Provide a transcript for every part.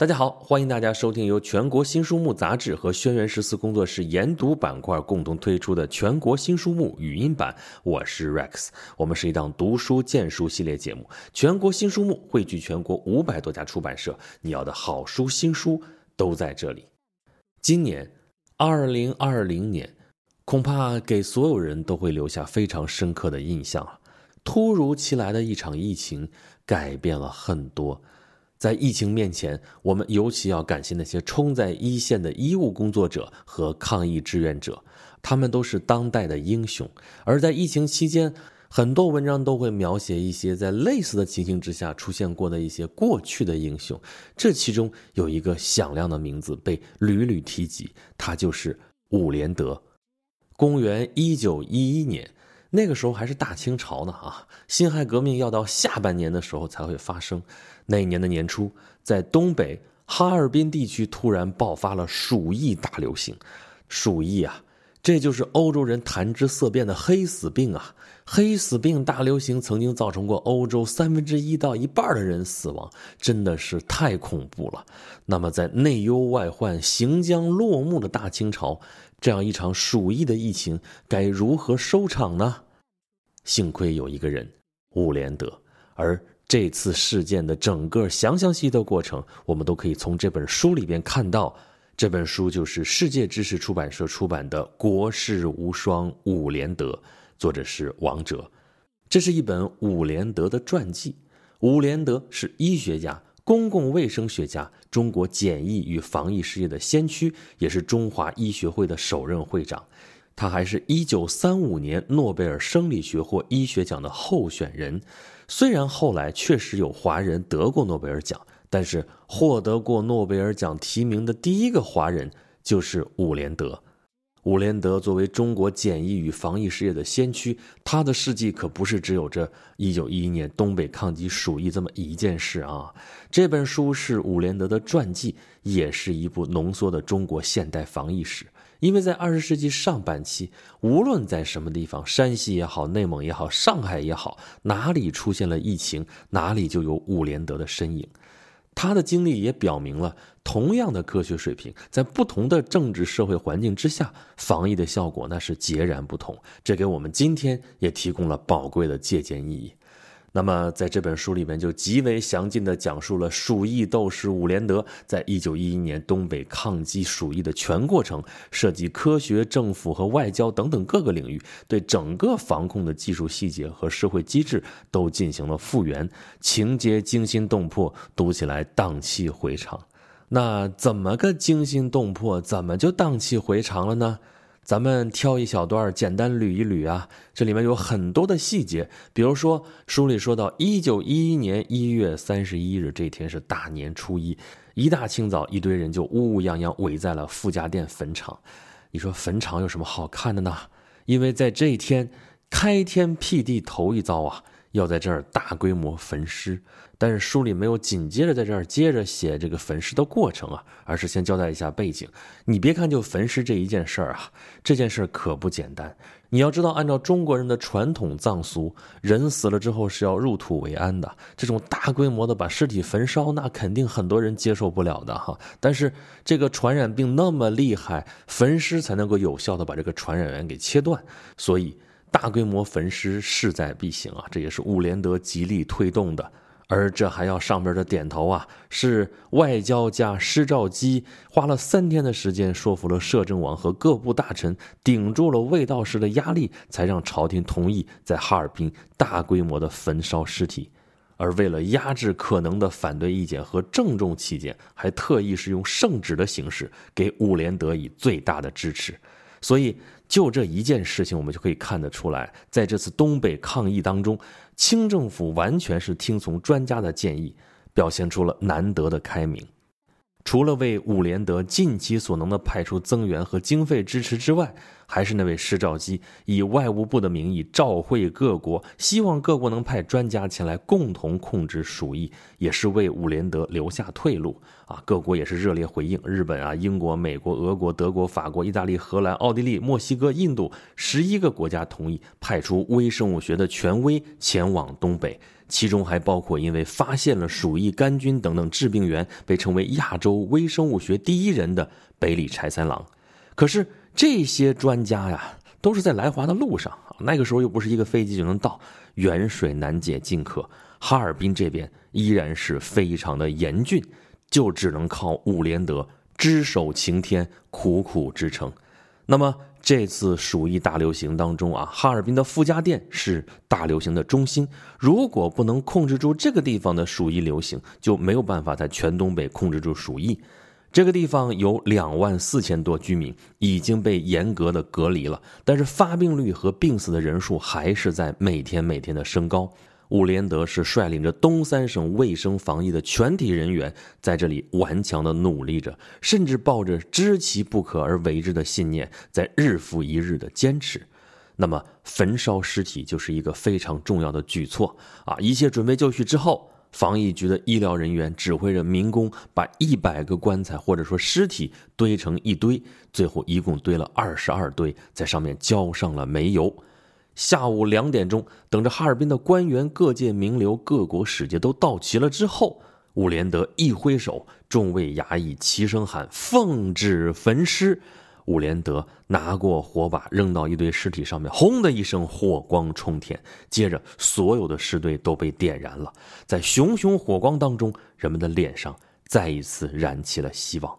大家好，欢迎大家收听由全国新书目杂志和轩辕十四工作室研读板块共同推出的全国新书目语音版。我是 Rex，我们是一档读书荐书系列节目。全国新书目汇聚全国五百多家出版社，你要的好书新书都在这里。今年，二零二零年，恐怕给所有人都会留下非常深刻的印象啊！突如其来的一场疫情，改变了很多。在疫情面前，我们尤其要感谢那些冲在一线的医务工作者和抗疫志愿者，他们都是当代的英雄。而在疫情期间，很多文章都会描写一些在类似的情形之下出现过的一些过去的英雄。这其中有一个响亮的名字被屡屡提及，他就是伍连德。公元一九一一年。那个时候还是大清朝呢啊！辛亥革命要到下半年的时候才会发生。那一年的年初，在东北哈尔滨地区突然爆发了鼠疫大流行。鼠疫啊，这就是欧洲人谈之色变的黑死病啊！黑死病大流行曾经造成过欧洲三分之一到一半的人死亡，真的是太恐怖了。那么，在内忧外患、行将落幕的大清朝。这样一场鼠疫的疫情该如何收场呢？幸亏有一个人，伍连德。而这次事件的整个详详细的过程，我们都可以从这本书里边看到。这本书就是世界知识出版社出版的《国士无双伍连德》，作者是王哲。这是一本伍连德的传记。伍连德是医学家。公共卫生学家，中国检疫与防疫事业的先驱，也是中华医学会的首任会长。他还是一九三五年诺贝尔生理学或医学奖的候选人。虽然后来确实有华人得过诺贝尔奖，但是获得过诺贝尔奖提名的第一个华人就是伍连德。伍连德作为中国检疫与防疫事业的先驱，他的事迹可不是只有这一九一一年东北抗击鼠疫这么一件事啊！这本书是伍连德的传记，也是一部浓缩的中国现代防疫史。因为在二十世纪上半期，无论在什么地方，山西也好，内蒙也好，上海也好，哪里出现了疫情，哪里就有伍连德的身影。他的经历也表明了，同样的科学水平，在不同的政治社会环境之下，防疫的效果那是截然不同。这给我们今天也提供了宝贵的借鉴意义。那么，在这本书里面就极为详尽地讲述了鼠疫斗士伍连德在一九一一年东北抗击鼠疫的全过程，涉及科学、政府和外交等等各个领域，对整个防控的技术细节和社会机制都进行了复原，情节惊心动魄，读起来荡气回肠。那怎么个惊心动魄？怎么就荡气回肠了呢？咱们挑一小段简单捋一捋啊，这里面有很多的细节。比如说，书里说到，一九一一年一月三十一日这天是大年初一，一大清早，一堆人就乌乌泱泱围在了傅家店坟场。你说坟场有什么好看的呢？因为在这一天，开天辟地头一遭啊。要在这儿大规模焚尸，但是书里没有紧接着在这儿接着写这个焚尸的过程啊，而是先交代一下背景。你别看就焚尸这一件事儿啊，这件事儿可不简单。你要知道，按照中国人的传统葬俗，人死了之后是要入土为安的。这种大规模的把尸体焚烧，那肯定很多人接受不了的哈。但是这个传染病那么厉害，焚尸才能够有效的把这个传染源给切断，所以。大规模焚尸势在必行啊！这也是伍连德极力推动的，而这还要上边的点头啊！是外交家施肇基花了三天的时间说服了摄政王和各部大臣，顶住了卫道士的压力，才让朝廷同意在哈尔滨大规模的焚烧尸体。而为了压制可能的反对意见和郑重起见，还特意是用圣旨的形式给伍连德以最大的支持。所以，就这一件事情，我们就可以看得出来，在这次东北抗疫当中，清政府完全是听从专家的建议，表现出了难得的开明。除了为伍连德尽其所能的派出增援和经费支持之外，还是那位施肇基以外务部的名义召会各国，希望各国能派专家前来共同控制鼠疫，也是为伍连德留下退路啊！各国也是热烈回应，日本啊、英国、美国、俄国、德国、法国、意大利、荷兰、奥地利、墨西哥、印度十一个国家同意派出微生物学的权威前往东北，其中还包括因为发现了鼠疫杆菌等等致病源，被称为亚洲微生物学第一人的北里柴三郎。可是。这些专家呀，都是在来华的路上。那个时候又不是一个飞机就能到，远水难解近渴。哈尔滨这边依然是非常的严峻，就只能靠伍连德只手擎天，苦苦支撑。那么这次鼠疫大流行当中啊，哈尔滨的傅家店是大流行的中心。如果不能控制住这个地方的鼠疫流行，就没有办法在全东北控制住鼠疫。这个地方有两万四千多居民已经被严格的隔离了，但是发病率和病死的人数还是在每天每天的升高。伍连德是率领着东三省卫生防疫的全体人员在这里顽强的努力着，甚至抱着知其不可而为之的信念，在日复一日的坚持。那么焚烧尸体就是一个非常重要的举措啊！一切准备就绪之后。防疫局的医疗人员指挥着民工把一百个棺材或者说尸体堆成一堆，最后一共堆了二十二堆，在上面浇上了煤油。下午两点钟，等着哈尔滨的官员、各界名流、各国使节都到齐了之后，伍连德一挥手，众位衙役齐声喊：“奉旨焚尸。”伍连德拿过火把扔到一堆尸体上面，轰的一声，火光冲天。接着，所有的尸堆都被点燃了。在熊熊火光当中，人们的脸上再一次燃起了希望。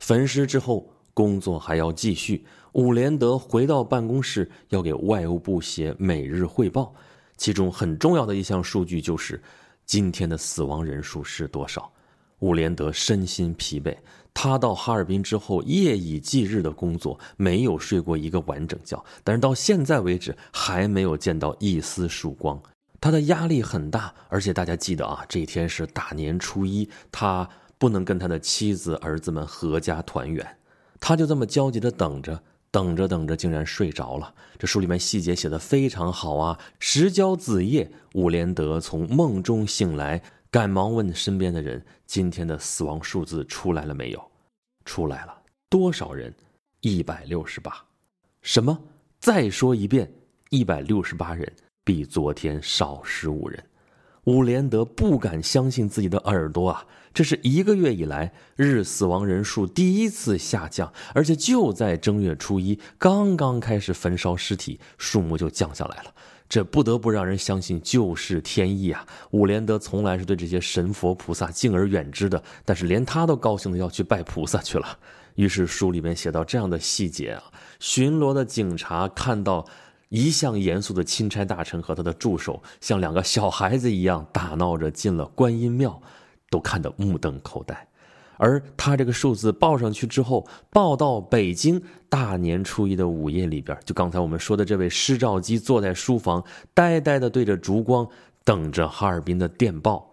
焚尸之后，工作还要继续。伍连德回到办公室，要给外务部写每日汇报。其中很重要的一项数据就是今天的死亡人数是多少。伍连德身心疲惫。他到哈尔滨之后，夜以继日的工作，没有睡过一个完整觉。但是到现在为止，还没有见到一丝曙光。他的压力很大，而且大家记得啊，这一天是大年初一，他不能跟他的妻子、儿子们合家团圆。他就这么焦急的等着，等着等着，竟然睡着了。这书里面细节写的非常好啊！时交子夜，伍连德从梦中醒来。赶忙问身边的人：“今天的死亡数字出来了没有？”出来了，多少人？一百六十八。什么？再说一遍，一百六十八人，比昨天少十五人。伍连德不敢相信自己的耳朵啊！这是一个月以来日死亡人数第一次下降，而且就在正月初一，刚刚开始焚烧尸体，数目就降下来了。这不得不让人相信就是天意啊！伍连德从来是对这些神佛菩萨敬而远之的，但是连他都高兴的要去拜菩萨去了。于是书里面写到这样的细节啊：巡逻的警察看到一向严肃的钦差大臣和他的助手像两个小孩子一样打闹着进了观音庙，都看得目瞪口呆。而他这个数字报上去之后，报到北京大年初一的午夜里边，就刚才我们说的这位施肇基坐在书房，呆呆的对着烛光，等着哈尔滨的电报。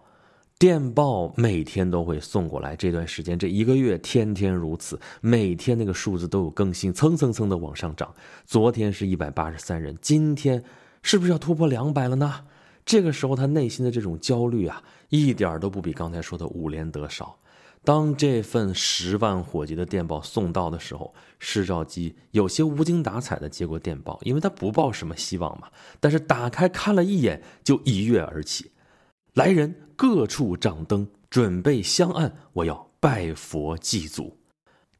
电报每天都会送过来，这段时间这一个月天天如此，每天那个数字都有更新，蹭蹭蹭的往上涨。昨天是一百八十三人，今天是不是要突破两百了呢？这个时候他内心的这种焦虑啊，一点都不比刚才说的伍连德少。当这份十万火急的电报送到的时候，施兆基有些无精打采的接过电报，因为他不抱什么希望嘛。但是打开看了一眼，就一跃而起。来人，各处掌灯，准备香案，我要拜佛祭祖。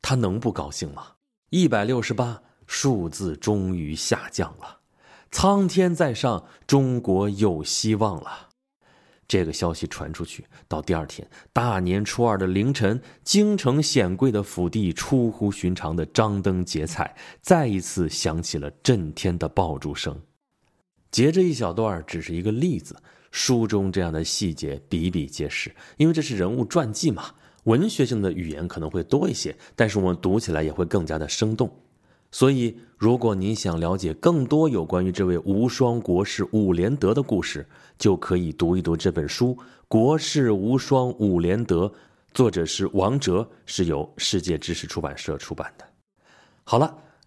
他能不高兴吗？一百六十八，数字终于下降了，苍天在上，中国有希望了。这个消息传出去，到第二天大年初二的凌晨，京城显贵的府邸出乎寻常的张灯结彩，再一次响起了震天的爆竹声。截这一小段只是一个例子，书中这样的细节比比皆是。因为这是人物传记嘛，文学性的语言可能会多一些，但是我们读起来也会更加的生动。所以，如果您想了解更多有关于这位无双国士伍连德的故事，就可以读一读这本书《国士无双伍连德》，作者是王哲，是由世界知识出版社出版的。好了。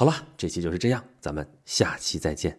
好了，这期就是这样，咱们下期再见。